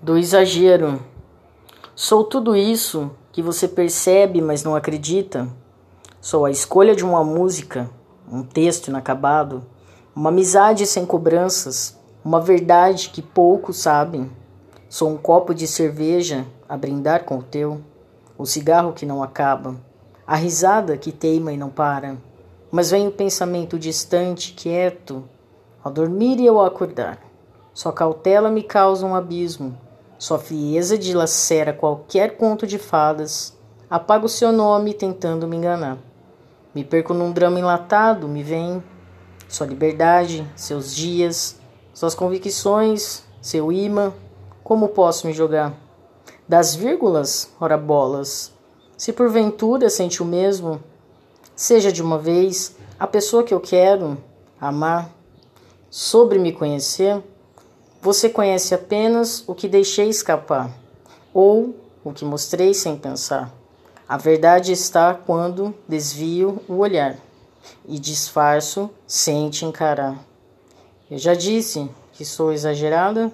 do exagero. Sou tudo isso que você percebe, mas não acredita. Sou a escolha de uma música, um texto inacabado, uma amizade sem cobranças, uma verdade que poucos sabem. Sou um copo de cerveja a brindar com o teu, o cigarro que não acaba, a risada que teima e não para. Mas vem o pensamento distante, quieto, ao dormir e ao acordar. Sua cautela me causa um abismo sua frieza dilacera qualquer conto de fadas. Apago o seu nome tentando me enganar. Me perco num drama enlatado, me vem sua liberdade, seus dias, suas convicções, seu imã. Como posso me jogar? Das vírgulas, ora bolas. Se porventura sente o mesmo, seja de uma vez a pessoa que eu quero amar, sobre me conhecer. Você conhece apenas o que deixei escapar, ou o que mostrei sem pensar. A verdade está quando desvio o olhar e disfarço sem te encarar. Eu já disse que sou exagerada